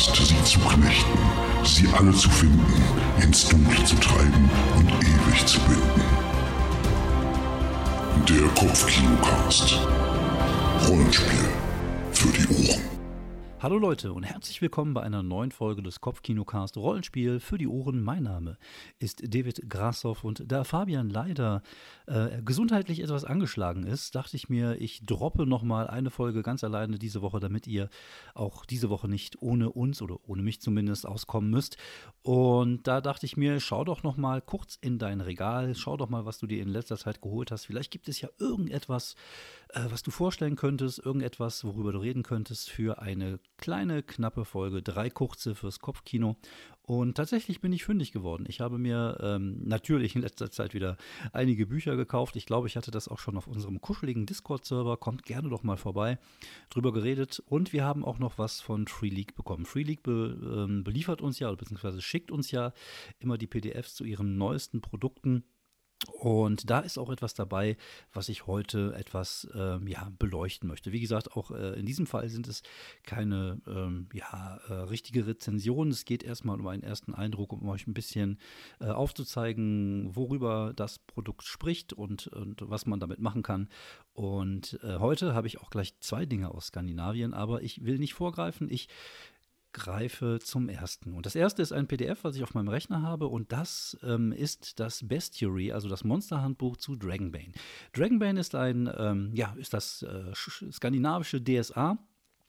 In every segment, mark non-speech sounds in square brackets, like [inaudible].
hast, sie zu knechten, sie alle zu finden, ins Dunkle zu treiben und ewig zu binden. Der Kopfkinocast. Rollenspiel für die Ohren. Hallo Leute und herzlich willkommen bei einer neuen Folge des Kopfkinocast Rollenspiel für die Ohren. Mein Name ist David Grassoff und da Fabian leider äh, gesundheitlich etwas angeschlagen ist, dachte ich mir, ich droppe nochmal eine Folge ganz alleine diese Woche, damit ihr auch diese Woche nicht ohne uns oder ohne mich zumindest auskommen müsst. Und da dachte ich mir, schau doch nochmal kurz in dein Regal, schau doch mal, was du dir in letzter Zeit geholt hast. Vielleicht gibt es ja irgendetwas, äh, was du vorstellen könntest, irgendetwas, worüber du reden könntest für eine kleine, knappe Folge, drei kurze fürs Kopfkino. Und tatsächlich bin ich fündig geworden. Ich habe mir ähm, natürlich in letzter Zeit wieder einige Bücher gekauft. Ich glaube, ich hatte das auch schon auf unserem kuscheligen Discord-Server. Kommt gerne doch mal vorbei. Drüber geredet. Und wir haben auch noch was von Free League bekommen. Free League be, ähm, beliefert uns ja, beziehungsweise schickt uns ja immer die PDFs zu ihren neuesten Produkten. Und da ist auch etwas dabei, was ich heute etwas ähm, ja, beleuchten möchte. Wie gesagt, auch äh, in diesem Fall sind es keine ähm, ja, äh, richtige Rezensionen. Es geht erstmal um einen ersten Eindruck, um euch ein bisschen äh, aufzuzeigen, worüber das Produkt spricht und, und was man damit machen kann. Und äh, heute habe ich auch gleich zwei Dinge aus Skandinavien, aber ich will nicht vorgreifen. Ich greife zum ersten. Und das erste ist ein PDF, was ich auf meinem Rechner habe, und das ähm, ist das Bestiary, also das Monsterhandbuch zu Dragonbane. Dragonbane ist ein, ähm, ja, ist das äh, skandinavische DSA.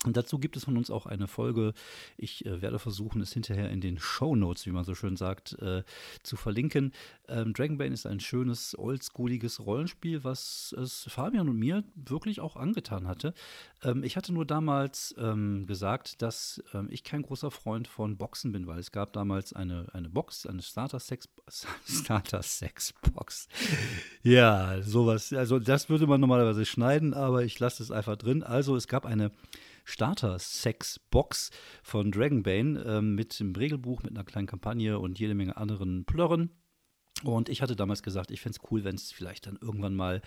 Und dazu gibt es von uns auch eine Folge. Ich äh, werde versuchen, es hinterher in den Show Notes, wie man so schön sagt, äh, zu verlinken. Ähm, Dragonbane ist ein schönes, oldschooliges Rollenspiel, was es Fabian und mir wirklich auch angetan hatte. Ähm, ich hatte nur damals ähm, gesagt, dass ähm, ich kein großer Freund von Boxen bin, weil es gab damals eine, eine Box, eine Starter-Sex [laughs] Starter Sex Box. ja, sowas. Also das würde man normalerweise schneiden, aber ich lasse es einfach drin. Also es gab eine Starter-Sex-Box von Dragonbane ähm, mit dem Regelbuch, mit einer kleinen Kampagne und jede Menge anderen Plörren. Und ich hatte damals gesagt, ich fände es cool, wenn es vielleicht dann irgendwann mal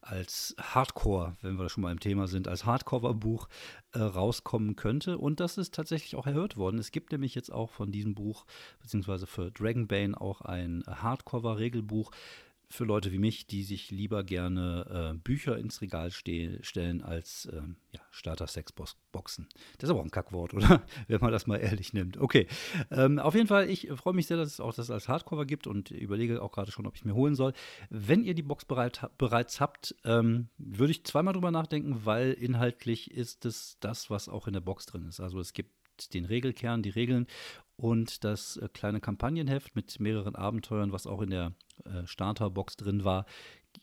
als Hardcore, wenn wir schon mal im Thema sind, als Hardcover-Buch äh, rauskommen könnte. Und das ist tatsächlich auch erhört worden. Es gibt nämlich jetzt auch von diesem Buch, beziehungsweise für Dragonbane auch ein Hardcover-Regelbuch, für Leute wie mich, die sich lieber gerne äh, Bücher ins Regal ste stellen als ähm, ja, Starter-Sex-Boxen. Das ist aber auch ein Kackwort, [laughs] oder? Wenn man das mal ehrlich nimmt. Okay. Ähm, auf jeden Fall, ich freue mich sehr, dass es auch das als Hardcover gibt und überlege auch gerade schon, ob ich mir holen soll. Wenn ihr die Box bereit, bereits habt, ähm, würde ich zweimal drüber nachdenken, weil inhaltlich ist es das, was auch in der Box drin ist. Also es gibt den Regelkern, die Regeln und das äh, kleine Kampagnenheft mit mehreren Abenteuern, was auch in der äh, Starterbox drin war,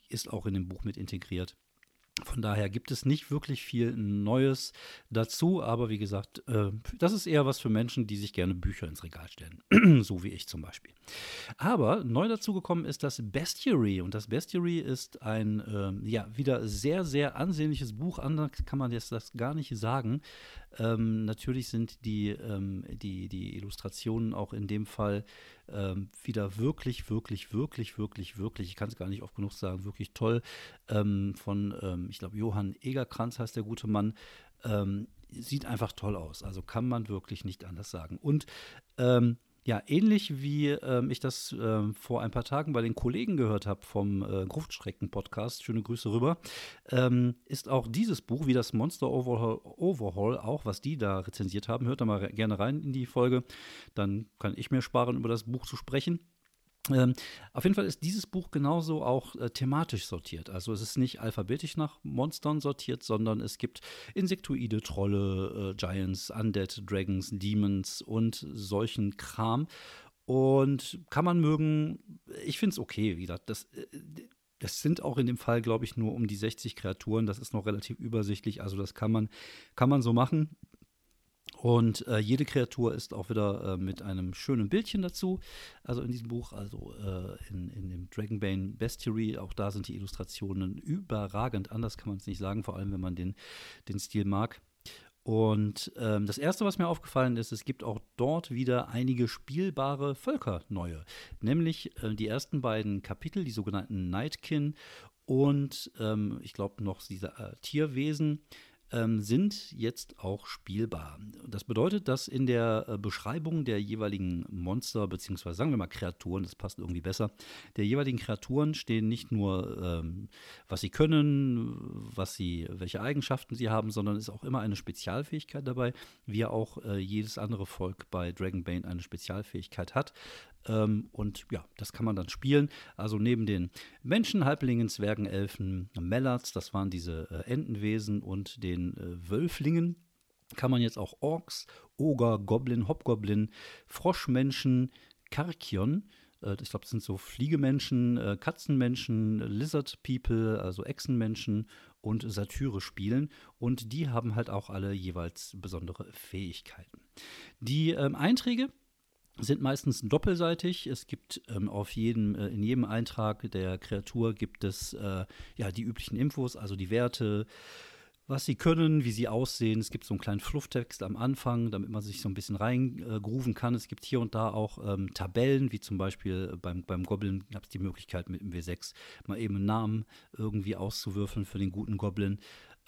ist auch in dem Buch mit integriert. Von daher gibt es nicht wirklich viel Neues dazu, aber wie gesagt, äh, das ist eher was für Menschen, die sich gerne Bücher ins Regal stellen, [clears throat] so wie ich zum Beispiel. Aber neu dazu gekommen ist das Bestiary und das Bestiary ist ein äh, ja wieder sehr sehr ansehnliches Buch. Anders kann man jetzt das gar nicht sagen. Ähm, natürlich sind die ähm, die die Illustrationen auch in dem Fall ähm, wieder wirklich, wirklich, wirklich, wirklich, wirklich, ich kann es gar nicht oft genug sagen, wirklich toll. Ähm, von, ähm, ich glaube, Johann Egerkranz heißt der gute Mann. Ähm, sieht einfach toll aus. Also kann man wirklich nicht anders sagen. Und ähm, ja, ähnlich wie ähm, ich das ähm, vor ein paar Tagen bei den Kollegen gehört habe vom äh, Gruftschrecken-Podcast, schöne Grüße rüber, ähm, ist auch dieses Buch, wie das Monster Overhaul, Overhaul, auch was die da rezensiert haben, hört da mal gerne rein in die Folge, dann kann ich mir sparen, über das Buch zu sprechen. Ähm, auf jeden Fall ist dieses Buch genauso auch äh, thematisch sortiert. Also es ist nicht alphabetisch nach Monstern sortiert, sondern es gibt Insektoide, Trolle, äh, Giants, Undead, Dragons, Demons und solchen Kram. Und kann man mögen, ich finde es okay, wie gesagt, das, äh, das sind auch in dem Fall, glaube ich, nur um die 60 Kreaturen. Das ist noch relativ übersichtlich, also das kann man, kann man so machen. Und äh, jede Kreatur ist auch wieder äh, mit einem schönen Bildchen dazu. Also in diesem Buch, also äh, in, in dem Dragonbane Bestiary, auch da sind die Illustrationen überragend. Anders kann man es nicht sagen, vor allem wenn man den, den Stil mag. Und ähm, das erste, was mir aufgefallen ist, es gibt auch dort wieder einige spielbare Völker neue. Nämlich äh, die ersten beiden Kapitel, die sogenannten Nightkin und ähm, ich glaube noch diese äh, Tierwesen ähm, sind jetzt auch spielbar. Das bedeutet, dass in der äh, Beschreibung der jeweiligen Monster, beziehungsweise sagen wir mal Kreaturen, das passt irgendwie besser, der jeweiligen Kreaturen stehen nicht nur, ähm, was sie können, was sie, welche Eigenschaften sie haben, sondern ist auch immer eine Spezialfähigkeit dabei, wie auch äh, jedes andere Volk bei Dragonbane eine Spezialfähigkeit hat. Ähm, und ja, das kann man dann spielen. Also neben den Menschen, Halblingen, Zwergen, Elfen, Mellards, das waren diese äh, Entenwesen und den äh, Wölflingen, kann man jetzt auch Orks, Oger, Goblin, Hobgoblin, Froschmenschen, Karkion, äh, ich glaube, das sind so Fliegemenschen, äh, Katzenmenschen, Lizard People, also Echsenmenschen und Satyre spielen. Und die haben halt auch alle jeweils besondere Fähigkeiten. Die ähm, Einträge sind meistens doppelseitig. Es gibt ähm, auf jedem, äh, in jedem Eintrag der Kreatur gibt es äh, ja die üblichen Infos, also die Werte, was sie können, wie sie aussehen. Es gibt so einen kleinen Flufftext am Anfang, damit man sich so ein bisschen reingrooven äh, kann. Es gibt hier und da auch ähm, Tabellen, wie zum Beispiel beim, beim Goblin gab es die Möglichkeit mit dem W6 mal eben einen Namen irgendwie auszuwürfeln für den guten Goblin.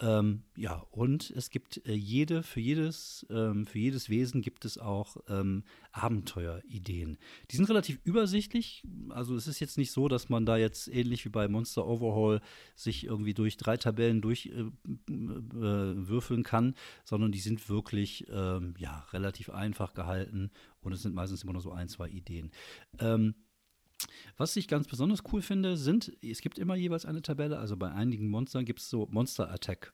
Ähm, ja, und es gibt äh, jede, für jedes, ähm, für jedes Wesen gibt es auch ähm, Abenteuerideen. Die sind relativ übersichtlich. Also es ist jetzt nicht so, dass man da jetzt ähnlich wie bei Monster Overhaul sich irgendwie durch drei Tabellen durchwürfeln äh, äh, kann, sondern die sind wirklich ähm, ja, relativ einfach gehalten und es sind meistens immer nur so ein, zwei Ideen. Ähm, was ich ganz besonders cool finde, sind, es gibt immer jeweils eine Tabelle, also bei einigen Monstern gibt es so Monster Attack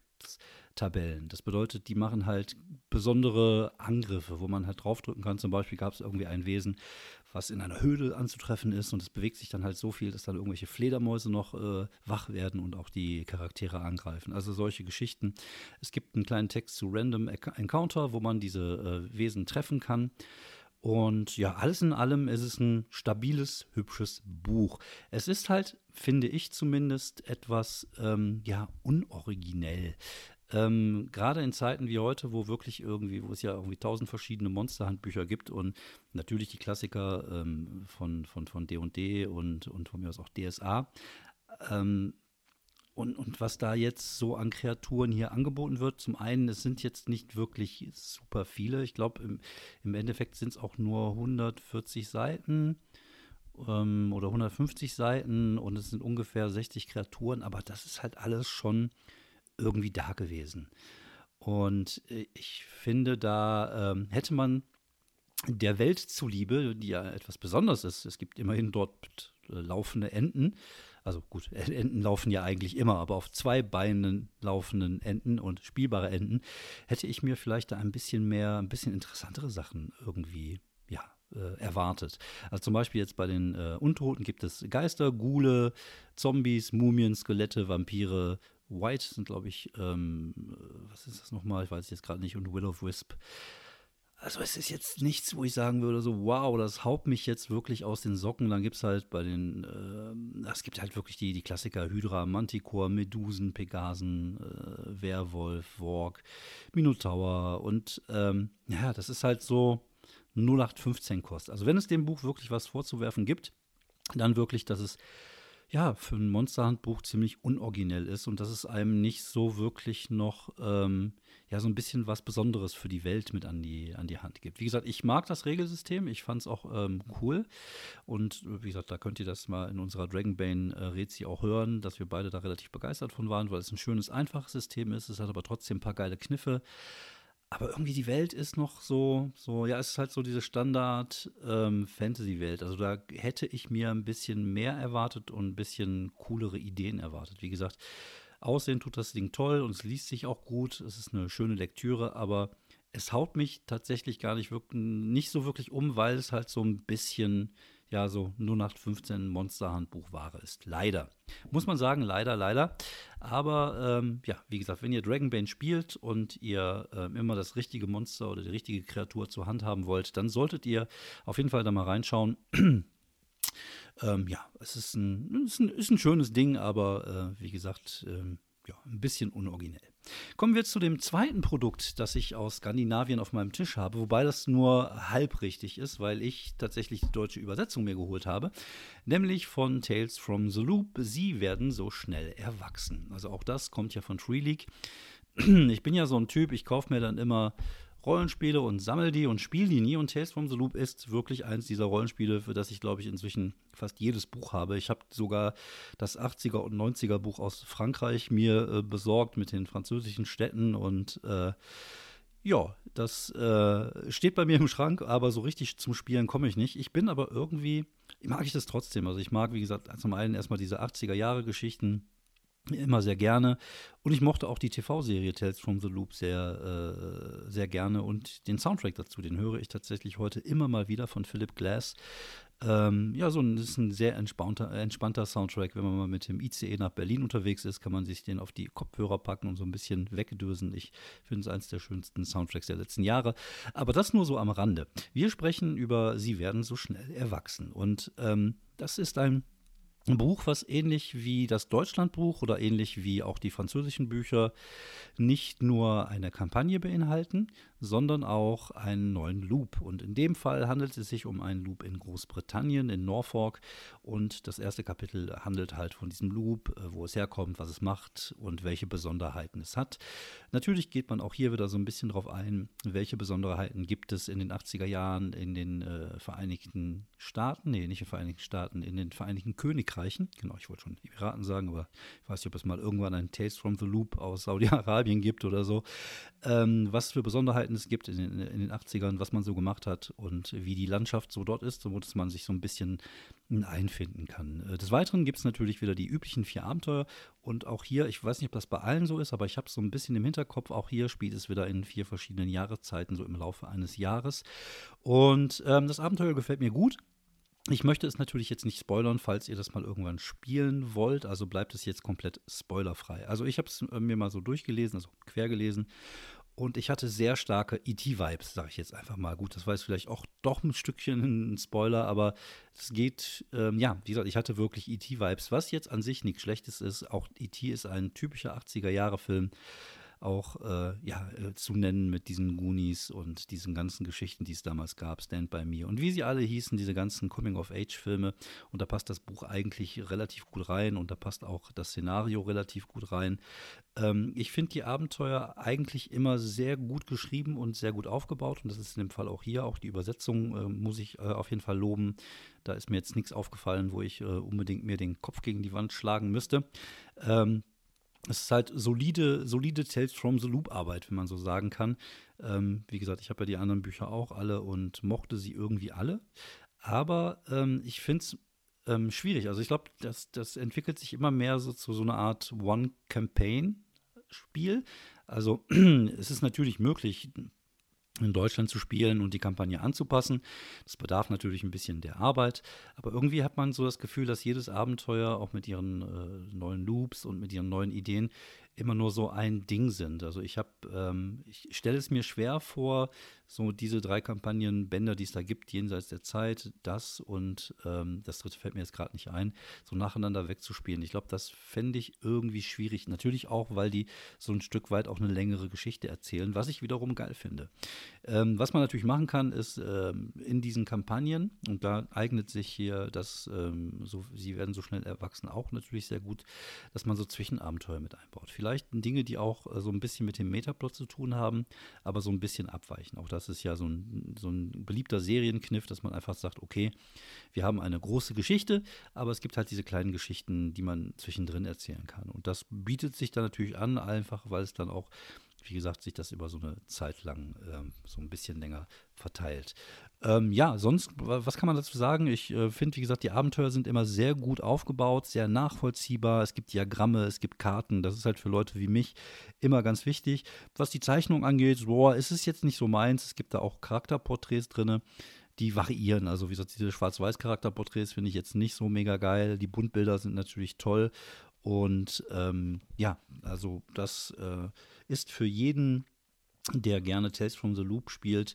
Tabellen. Das bedeutet, die machen halt besondere Angriffe, wo man halt draufdrücken kann. Zum Beispiel gab es irgendwie ein Wesen, was in einer Höhle anzutreffen ist und es bewegt sich dann halt so viel, dass dann irgendwelche Fledermäuse noch äh, wach werden und auch die Charaktere angreifen. Also solche Geschichten. Es gibt einen kleinen Text zu Random Encounter, wo man diese äh, Wesen treffen kann. Und ja, alles in allem ist es ein stabiles, hübsches Buch. Es ist halt, finde ich zumindest, etwas ähm, ja, unoriginell. Ähm, Gerade in Zeiten wie heute, wo wirklich irgendwie, wo es ja irgendwie tausend verschiedene Monsterhandbücher gibt und natürlich die Klassiker ähm, von, von, von D&D und, und von mir aus auch DSA, ähm, und, und was da jetzt so an Kreaturen hier angeboten wird, zum einen, es sind jetzt nicht wirklich super viele. Ich glaube, im, im Endeffekt sind es auch nur 140 Seiten ähm, oder 150 Seiten und es sind ungefähr 60 Kreaturen, aber das ist halt alles schon irgendwie da gewesen. Und äh, ich finde, da ähm, hätte man der Welt zuliebe, die ja etwas Besonderes ist, es gibt immerhin dort äh, laufende Enten, also gut, [laughs] Enten laufen ja eigentlich immer, aber auf zwei Beinen laufenden Enten und spielbare Enten hätte ich mir vielleicht da ein bisschen mehr, ein bisschen interessantere Sachen irgendwie, ja, äh, erwartet. Also zum Beispiel jetzt bei den äh, Untoten gibt es Geister, Ghule, Zombies, Mumien, Skelette, Vampire, White sind, glaube ich, ähm, äh, was ist das nochmal? Ich weiß es jetzt gerade nicht, und Will of Wisp. Also es ist jetzt nichts, wo ich sagen würde, so wow, das haut mich jetzt wirklich aus den Socken. Dann gibt es halt bei den, äh, es gibt halt wirklich die, die Klassiker Hydra, Manticore, Medusen, Pegasen, äh, Werwolf, Worg, Minotaur und ähm, ja, das ist halt so 0815 Kost. Also wenn es dem Buch wirklich was vorzuwerfen gibt, dann wirklich, dass es ja, für ein Monsterhandbuch ziemlich unoriginell ist und dass es einem nicht so wirklich noch ähm, ja so ein bisschen was Besonderes für die Welt mit an die, an die Hand gibt. Wie gesagt, ich mag das Regelsystem, ich fand es auch ähm, cool und wie gesagt, da könnt ihr das mal in unserer Dragonbane äh, Rezi auch hören, dass wir beide da relativ begeistert von waren, weil es ein schönes, einfaches System ist, es hat aber trotzdem ein paar geile Kniffe aber irgendwie die Welt ist noch so, so, ja, es ist halt so diese Standard-Fantasy-Welt. Ähm, also da hätte ich mir ein bisschen mehr erwartet und ein bisschen coolere Ideen erwartet. Wie gesagt, aussehen tut das Ding toll und es liest sich auch gut. Es ist eine schöne Lektüre, aber es haut mich tatsächlich gar nicht, wirklich, nicht so wirklich um, weil es halt so ein bisschen ja so 0815 Monsterhandbuchware ist. Leider. Muss man sagen, leider, leider. Aber ähm, ja, wie gesagt, wenn ihr Dragonbane spielt und ihr ähm, immer das richtige Monster oder die richtige Kreatur zur Hand haben wollt, dann solltet ihr auf jeden Fall da mal reinschauen. [clears throat] ähm, ja, es ist ein, ist ein, ist ein, schönes Ding, aber äh, wie gesagt, ähm, ja, ein bisschen unoriginell. Kommen wir zu dem zweiten Produkt, das ich aus Skandinavien auf meinem Tisch habe, wobei das nur halb richtig ist, weil ich tatsächlich die deutsche Übersetzung mir geholt habe, nämlich von Tales from the Loop. Sie werden so schnell erwachsen. Also auch das kommt ja von Tree League. [clears throat] ich bin ja so ein Typ, ich kaufe mir dann immer Rollenspiele und sammle die und spiele die nie. Und Tales from the Loop ist wirklich eins dieser Rollenspiele, für das ich, glaube ich, inzwischen fast jedes Buch habe. Ich habe sogar das 80er und 90er Buch aus Frankreich mir äh, besorgt mit den französischen Städten und äh, ja, das äh, steht bei mir im Schrank, aber so richtig zum Spielen komme ich nicht. Ich bin aber irgendwie, mag ich das trotzdem. Also ich mag, wie gesagt, zum einen erstmal diese 80er Jahre Geschichten immer sehr gerne. Und ich mochte auch die TV-Serie Tales from the Loop sehr, äh, sehr gerne. Und den Soundtrack dazu, den höre ich tatsächlich heute immer mal wieder von Philip Glass. Ähm, ja, so ein, das ist ein sehr entspannter, entspannter Soundtrack. Wenn man mal mit dem ICE nach Berlin unterwegs ist, kann man sich den auf die Kopfhörer packen und so ein bisschen wegdösen. Ich finde es eines der schönsten Soundtracks der letzten Jahre. Aber das nur so am Rande. Wir sprechen über Sie werden so schnell erwachsen. Und ähm, das ist ein ein Buch, was ähnlich wie das Deutschlandbuch oder ähnlich wie auch die französischen Bücher nicht nur eine Kampagne beinhalten, sondern auch einen neuen Loop. Und in dem Fall handelt es sich um einen Loop in Großbritannien, in Norfolk. Und das erste Kapitel handelt halt von diesem Loop, äh, wo es herkommt, was es macht und welche Besonderheiten es hat. Natürlich geht man auch hier wieder so ein bisschen drauf ein, welche Besonderheiten gibt es in den 80er Jahren in den äh, Vereinigten Staaten, nee, nicht in den Vereinigten Staaten, in den Vereinigten Königreichen. Genau, ich wollte schon Emiraten sagen, aber ich weiß nicht, ob es mal irgendwann ein Taste from the Loop aus Saudi-Arabien gibt oder so. Ähm, was für Besonderheiten es gibt in den, in den 80ern, was man so gemacht hat und wie die Landschaft so dort ist, so dass man sich so ein bisschen einfinden kann. Äh, des Weiteren gibt es natürlich wieder die üblichen vier Abenteuer und auch hier, ich weiß nicht, ob das bei allen so ist, aber ich habe es so ein bisschen im Hinterkopf, auch hier spielt es wieder in vier verschiedenen Jahreszeiten, so im Laufe eines Jahres. Und ähm, das Abenteuer gefällt mir gut. Ich möchte es natürlich jetzt nicht spoilern, falls ihr das mal irgendwann spielen wollt. Also bleibt es jetzt komplett spoilerfrei. Also ich habe es äh, mir mal so durchgelesen, also quer gelesen. Und ich hatte sehr starke ET-Vibes, sage ich jetzt einfach mal. Gut, das war jetzt vielleicht auch doch ein Stückchen ein Spoiler, aber es geht, ähm, ja, wie gesagt, ich hatte wirklich ET-Vibes, was jetzt an sich nichts Schlechtes ist. Auch ET ist ein typischer 80er-Jahre-Film auch äh, ja, äh, zu nennen mit diesen Goonies und diesen ganzen Geschichten, die es damals gab, Stand By Me und wie sie alle hießen, diese ganzen Coming-of-Age-Filme. Und da passt das Buch eigentlich relativ gut rein und da passt auch das Szenario relativ gut rein. Ähm, ich finde die Abenteuer eigentlich immer sehr gut geschrieben und sehr gut aufgebaut und das ist in dem Fall auch hier. Auch die Übersetzung äh, muss ich äh, auf jeden Fall loben. Da ist mir jetzt nichts aufgefallen, wo ich äh, unbedingt mir den Kopf gegen die Wand schlagen müsste. Ähm, es ist halt solide, solide Tales from the Loop Arbeit, wenn man so sagen kann. Ähm, wie gesagt, ich habe ja die anderen Bücher auch alle und mochte sie irgendwie alle. Aber ähm, ich finde es ähm, schwierig. Also ich glaube, das, das entwickelt sich immer mehr so zu so einer Art One-Campaign-Spiel. Also [clears throat] es ist natürlich möglich, in Deutschland zu spielen und die Kampagne anzupassen. Das bedarf natürlich ein bisschen der Arbeit, aber irgendwie hat man so das Gefühl, dass jedes Abenteuer auch mit ihren äh, neuen Loops und mit ihren neuen Ideen immer nur so ein Ding sind. Also ich habe, ähm, ich stelle es mir schwer vor, so diese drei Kampagnenbänder, die es da gibt, jenseits der Zeit, das und ähm, das dritte fällt mir jetzt gerade nicht ein, so nacheinander wegzuspielen. Ich glaube, das fände ich irgendwie schwierig. Natürlich auch, weil die so ein Stück weit auch eine längere Geschichte erzählen, was ich wiederum geil finde. Ähm, was man natürlich machen kann, ist ähm, in diesen Kampagnen, und da eignet sich hier das, ähm, so, sie werden so schnell erwachsen, auch natürlich sehr gut, dass man so Zwischenabenteuer mit einbaut. Vielleicht Dinge, die auch äh, so ein bisschen mit dem Metaplot zu tun haben, aber so ein bisschen abweichen. Auch das ist ja so ein, so ein beliebter Serienkniff, dass man einfach sagt, okay, wir haben eine große Geschichte, aber es gibt halt diese kleinen Geschichten, die man zwischendrin erzählen kann. Und das bietet sich dann natürlich an, einfach weil es dann auch wie gesagt, sich das über so eine Zeit lang ähm, so ein bisschen länger verteilt. Ähm, ja, sonst, was kann man dazu sagen? Ich äh, finde, wie gesagt, die Abenteuer sind immer sehr gut aufgebaut, sehr nachvollziehbar. Es gibt Diagramme, es gibt Karten. Das ist halt für Leute wie mich immer ganz wichtig. Was die Zeichnung angeht, boah, ist es jetzt nicht so meins. Es gibt da auch Charakterporträts drin die variieren. Also wie gesagt, diese Schwarz-Weiß-Charakterporträts finde ich jetzt nicht so mega geil. Die Buntbilder sind natürlich toll. Und ähm, ja, also das äh, ist für jeden, der gerne Tales from the Loop spielt,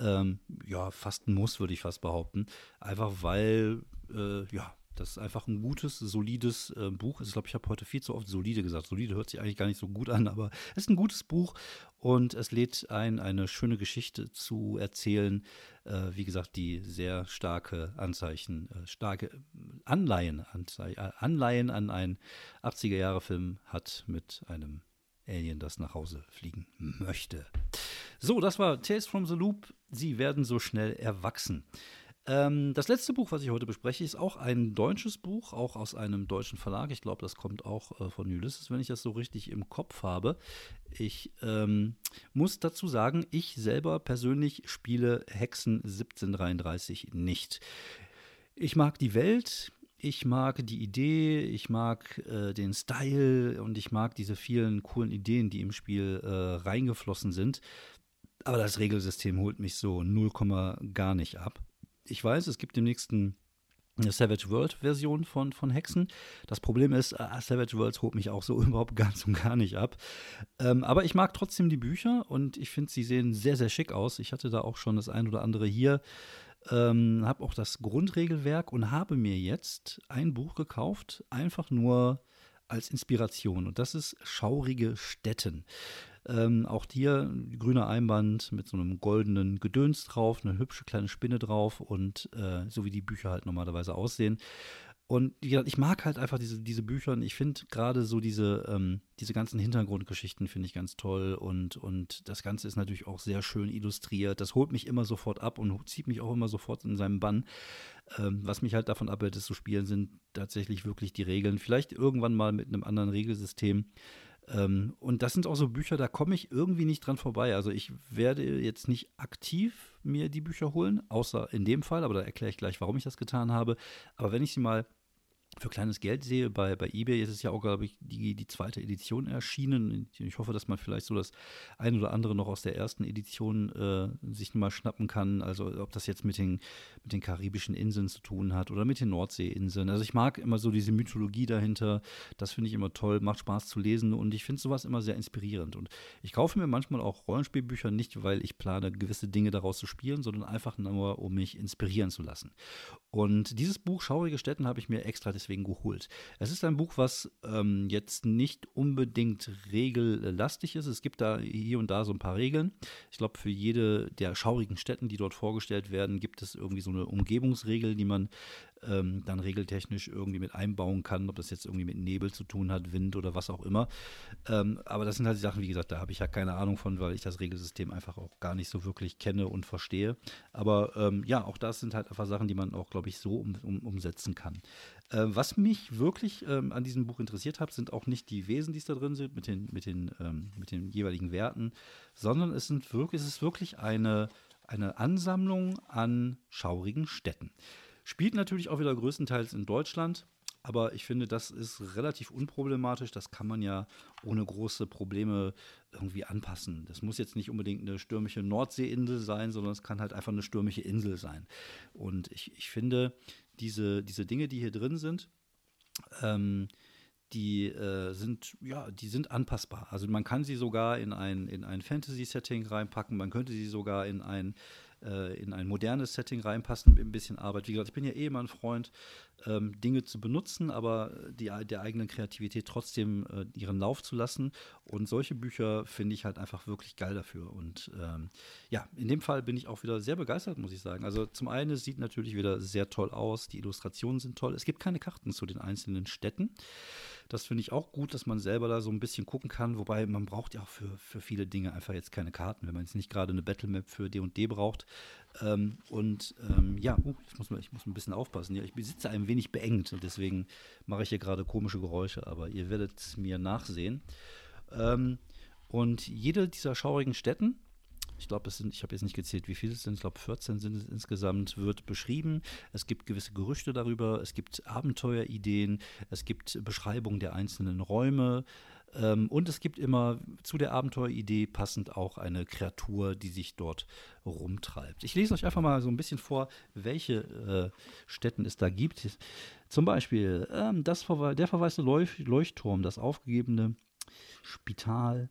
ähm, ja, fast ein Muss, würde ich fast behaupten. Einfach weil, äh, ja, das ist einfach ein gutes, solides äh, Buch. Ich glaube, ich habe heute viel zu oft solide gesagt. Solide hört sich eigentlich gar nicht so gut an, aber [laughs] es ist ein gutes Buch und es lädt ein, eine schöne Geschichte zu erzählen. Äh, wie gesagt, die sehr starke Anzeichen, äh, starke Anleihen, Anzei Anleihen an einen 80er-Jahre-Film hat mit einem Alien, das nach Hause fliegen möchte. So, das war Tales from the Loop. Sie werden so schnell erwachsen. Ähm, das letzte Buch, was ich heute bespreche, ist auch ein deutsches Buch, auch aus einem deutschen Verlag. Ich glaube, das kommt auch äh, von Ulysses, wenn ich das so richtig im Kopf habe. Ich ähm, muss dazu sagen, ich selber persönlich spiele Hexen 1733 nicht. Ich mag die Welt, ich mag die Idee, ich mag äh, den Style und ich mag diese vielen coolen Ideen, die im Spiel äh, reingeflossen sind. Aber das Regelsystem holt mich so 0, gar nicht ab ich weiß, es gibt demnächst eine Savage World Version von, von Hexen. Das Problem ist, äh, Savage Worlds holt mich auch so [laughs] überhaupt ganz und gar nicht ab. Ähm, aber ich mag trotzdem die Bücher und ich finde, sie sehen sehr, sehr schick aus. Ich hatte da auch schon das ein oder andere hier. Ähm, habe auch das Grundregelwerk und habe mir jetzt ein Buch gekauft, einfach nur als Inspiration. Und das ist Schaurige Städten. Ähm, auch hier grüner Einband mit so einem goldenen Gedöns drauf, eine hübsche kleine Spinne drauf und äh, so wie die Bücher halt normalerweise aussehen. Und ich mag halt einfach diese, diese Bücher und ich finde gerade so diese, ähm, diese ganzen Hintergrundgeschichten finde ich ganz toll und, und das Ganze ist natürlich auch sehr schön illustriert. Das holt mich immer sofort ab und zieht mich auch immer sofort in seinem Bann. Ähm, was mich halt davon abhält, es zu spielen, sind tatsächlich wirklich die Regeln. Vielleicht irgendwann mal mit einem anderen Regelsystem. Ähm, und das sind auch so Bücher, da komme ich irgendwie nicht dran vorbei. Also ich werde jetzt nicht aktiv mir die Bücher holen, außer in dem Fall, aber da erkläre ich gleich, warum ich das getan habe. Aber wenn ich sie mal für kleines Geld sehe. Bei, bei eBay ist es ja auch, glaube ich, die, die zweite Edition erschienen. Ich hoffe, dass man vielleicht so das ein oder andere noch aus der ersten Edition äh, sich mal schnappen kann. Also ob das jetzt mit den, mit den karibischen Inseln zu tun hat oder mit den Nordseeinseln. Also ich mag immer so diese Mythologie dahinter. Das finde ich immer toll, macht Spaß zu lesen und ich finde sowas immer sehr inspirierend. Und ich kaufe mir manchmal auch Rollenspielbücher nicht, weil ich plane, gewisse Dinge daraus zu spielen, sondern einfach nur, um mich inspirieren zu lassen. Und dieses Buch Schaurige Städten habe ich mir extra deswegen geholt. Es ist ein Buch, was ähm, jetzt nicht unbedingt regellastig ist. Es gibt da hier und da so ein paar Regeln. Ich glaube, für jede der schaurigen Städten, die dort vorgestellt werden, gibt es irgendwie so eine Umgebungsregel, die man ähm, dann regeltechnisch irgendwie mit einbauen kann, ob das jetzt irgendwie mit Nebel zu tun hat, Wind oder was auch immer. Ähm, aber das sind halt die Sachen, wie gesagt, da habe ich ja keine Ahnung von, weil ich das Regelsystem einfach auch gar nicht so wirklich kenne und verstehe. Aber ähm, ja, auch das sind halt einfach Sachen, die man auch, glaube ich, so um, um, umsetzen kann. Äh, was mich wirklich ähm, an diesem Buch interessiert hat, sind auch nicht die Wesen, die es da drin sind, mit den, mit den, ähm, mit den jeweiligen Werten, sondern es, sind wirklich, es ist wirklich eine, eine Ansammlung an schaurigen Städten. Spielt natürlich auch wieder größtenteils in Deutschland. Aber ich finde, das ist relativ unproblematisch. Das kann man ja ohne große Probleme irgendwie anpassen. Das muss jetzt nicht unbedingt eine stürmische Nordseeinsel sein, sondern es kann halt einfach eine stürmische Insel sein. Und ich, ich finde, diese, diese Dinge, die hier drin sind, ähm, die äh, sind, ja, die sind anpassbar. Also man kann sie sogar in ein, in ein Fantasy-Setting reinpacken, man könnte sie sogar in ein äh, in ein modernes Setting reinpassen mit ein bisschen Arbeit. Wie gesagt, ich bin ja eh immer ein Freund, ähm, Dinge zu benutzen, aber die, der eigenen Kreativität trotzdem äh, ihren Lauf zu lassen. Und solche Bücher finde ich halt einfach wirklich geil dafür. Und ähm, ja, in dem Fall bin ich auch wieder sehr begeistert, muss ich sagen. Also zum einen, es sieht natürlich wieder sehr toll aus, die Illustrationen sind toll. Es gibt keine Karten zu den einzelnen Städten. Das finde ich auch gut, dass man selber da so ein bisschen gucken kann. Wobei man braucht ja auch für, für viele Dinge einfach jetzt keine Karten, wenn man jetzt nicht gerade eine Battlemap für D&D braucht. Ähm, und ähm, ja, uh, ich, muss ich muss ein bisschen aufpassen. Ja, ich sitze ein wenig beengt und deswegen mache ich hier gerade komische Geräusche, aber ihr werdet mir nachsehen. Ähm, und jede dieser schaurigen Städten ich glaube, es sind, ich habe jetzt nicht gezählt, wie viele es sind, ich glaube 14 sind es insgesamt, wird beschrieben. Es gibt gewisse Gerüchte darüber, es gibt Abenteuerideen, es gibt Beschreibungen der einzelnen Räume. Ähm, und es gibt immer zu der Abenteueridee passend auch eine Kreatur, die sich dort rumtreibt. Ich lese euch einfach mal so ein bisschen vor, welche äh, Städten es da gibt. Zum Beispiel ähm, das, der verwaiste Leuchtturm, das aufgegebene Spital,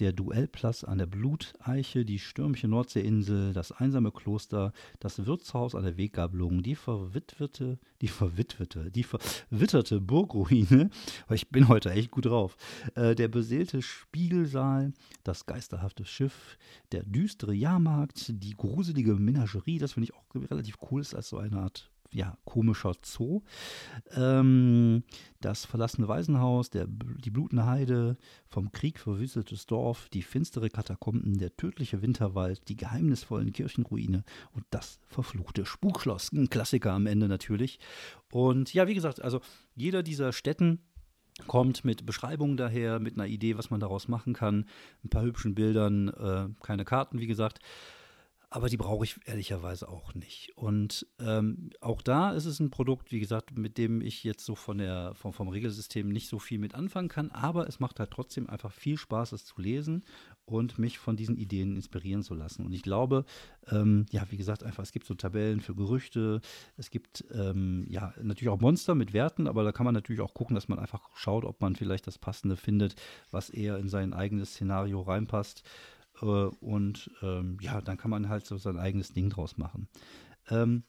der Duellplatz an der Bluteiche, die stürmische Nordseeinsel, das einsame Kloster, das Wirtshaus an der Weggabelung, die verwitwete, die verwitwete, die verwitterte Burgruine, ich bin heute echt gut drauf, äh, der beseelte Spiegelsaal, das geisterhafte Schiff, der düstere Jahrmarkt, die gruselige Menagerie, das finde ich auch relativ cool, ist als so eine Art ja, komischer Zoo. Ähm, das verlassene Waisenhaus, der, die blutende Heide, vom Krieg verwüstetes Dorf, die finstere Katakomben, der tödliche Winterwald, die geheimnisvollen Kirchenruine und das verfluchte Spukschloss. Ein Klassiker am Ende natürlich. Und ja, wie gesagt, also jeder dieser Städten kommt mit Beschreibungen daher, mit einer Idee, was man daraus machen kann, ein paar hübschen Bildern, äh, keine Karten, wie gesagt. Aber die brauche ich ehrlicherweise auch nicht. Und ähm, auch da ist es ein Produkt, wie gesagt, mit dem ich jetzt so von der, vom, vom Regelsystem nicht so viel mit anfangen kann. Aber es macht halt trotzdem einfach viel Spaß, es zu lesen und mich von diesen Ideen inspirieren zu lassen. Und ich glaube, ähm, ja, wie gesagt, einfach, es gibt so Tabellen für Gerüchte. Es gibt ähm, ja natürlich auch Monster mit Werten, aber da kann man natürlich auch gucken, dass man einfach schaut, ob man vielleicht das Passende findet, was eher in sein eigenes Szenario reinpasst. Äh, und ähm, ja, dann kann man halt so sein eigenes Ding draus machen. Ähm,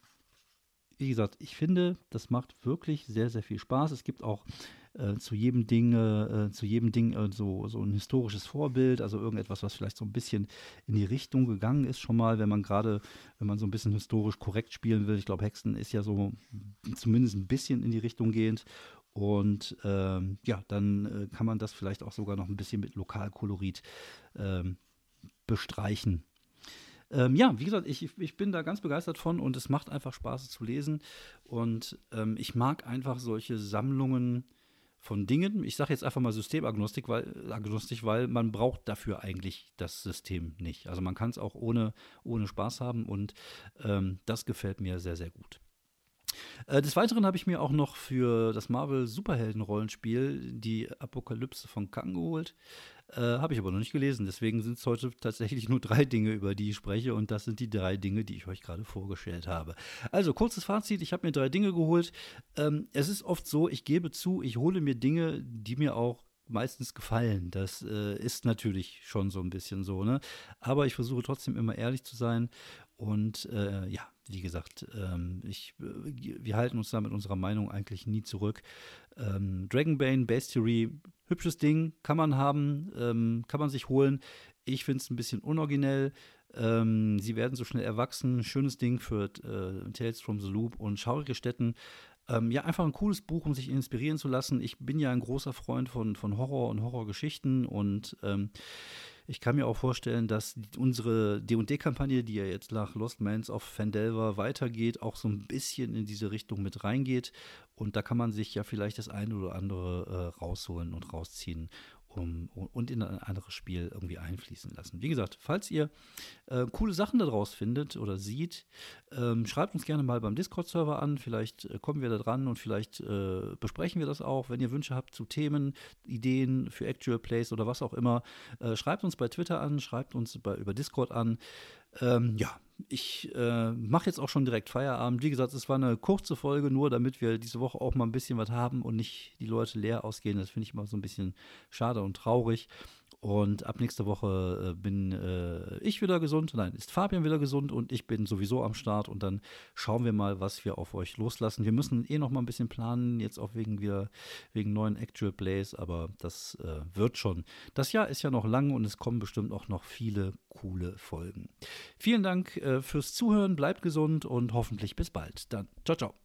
wie gesagt, ich finde, das macht wirklich sehr, sehr viel Spaß. Es gibt auch äh, zu jedem Ding, äh, zu jedem Ding äh, so, so ein historisches Vorbild, also irgendetwas, was vielleicht so ein bisschen in die Richtung gegangen ist, schon mal, wenn man gerade, wenn man so ein bisschen historisch korrekt spielen will. Ich glaube, Hexen ist ja so zumindest ein bisschen in die Richtung gehend. Und ähm, ja, dann äh, kann man das vielleicht auch sogar noch ein bisschen mit Lokalkolorit ähm, bestreichen. Ähm, ja, wie gesagt, ich, ich bin da ganz begeistert von und es macht einfach Spaß zu lesen. Und ähm, ich mag einfach solche Sammlungen von Dingen. Ich sage jetzt einfach mal Systemagnostik, weil, agnostisch, weil man braucht dafür eigentlich das System nicht. Also man kann es auch ohne, ohne Spaß haben und ähm, das gefällt mir sehr, sehr gut. Äh, des Weiteren habe ich mir auch noch für das Marvel Superhelden-Rollenspiel die Apokalypse von Kang geholt. Äh, habe ich aber noch nicht gelesen. Deswegen sind es heute tatsächlich nur drei Dinge, über die ich spreche. Und das sind die drei Dinge, die ich euch gerade vorgestellt habe. Also, kurzes Fazit: Ich habe mir drei Dinge geholt. Ähm, es ist oft so, ich gebe zu, ich hole mir Dinge, die mir auch meistens gefallen. Das äh, ist natürlich schon so ein bisschen so, ne? Aber ich versuche trotzdem immer ehrlich zu sein. Und äh, ja, wie gesagt, ähm, ich, äh, wir halten uns da mit unserer Meinung eigentlich nie zurück. Ähm, Dragonbane, Bestiary, hübsches Ding, kann man haben, ähm, kann man sich holen. Ich finde es ein bisschen unoriginell. Ähm, sie werden so schnell erwachsen. Schönes Ding für äh, Tales from the Loop und Schaurige Städten. Ähm, ja, einfach ein cooles Buch, um sich inspirieren zu lassen. Ich bin ja ein großer Freund von, von Horror und Horrorgeschichten und ähm, ich kann mir auch vorstellen, dass unsere D&D-Kampagne, die ja jetzt nach Lost Mans of Fandelver weitergeht, auch so ein bisschen in diese Richtung mit reingeht. Und da kann man sich ja vielleicht das eine oder andere äh, rausholen und rausziehen um, und in ein anderes Spiel irgendwie einfließen lassen. Wie gesagt, falls ihr äh, coole Sachen daraus findet oder sieht, ähm, schreibt uns gerne mal beim Discord-Server an. Vielleicht äh, kommen wir da dran und vielleicht äh, besprechen wir das auch. Wenn ihr Wünsche habt zu Themen, Ideen für Actual Plays oder was auch immer, äh, schreibt uns bei Twitter an, schreibt uns bei, über Discord an. Ähm, ja, ich äh, mache jetzt auch schon direkt Feierabend. Wie gesagt, es war eine kurze Folge, nur damit wir diese Woche auch mal ein bisschen was haben und nicht die Leute leer ausgehen. Das finde ich immer so ein bisschen schade und traurig. Und ab nächster Woche äh, bin äh, ich wieder gesund, nein, ist Fabian wieder gesund und ich bin sowieso am Start und dann schauen wir mal, was wir auf euch loslassen. Wir müssen eh noch mal ein bisschen planen, jetzt auch wegen wieder wegen neuen Actual Plays, aber das äh, wird schon. Das Jahr ist ja noch lang und es kommen bestimmt auch noch viele coole Folgen. Vielen Dank äh, fürs Zuhören, bleibt gesund und hoffentlich bis bald. Dann ciao ciao.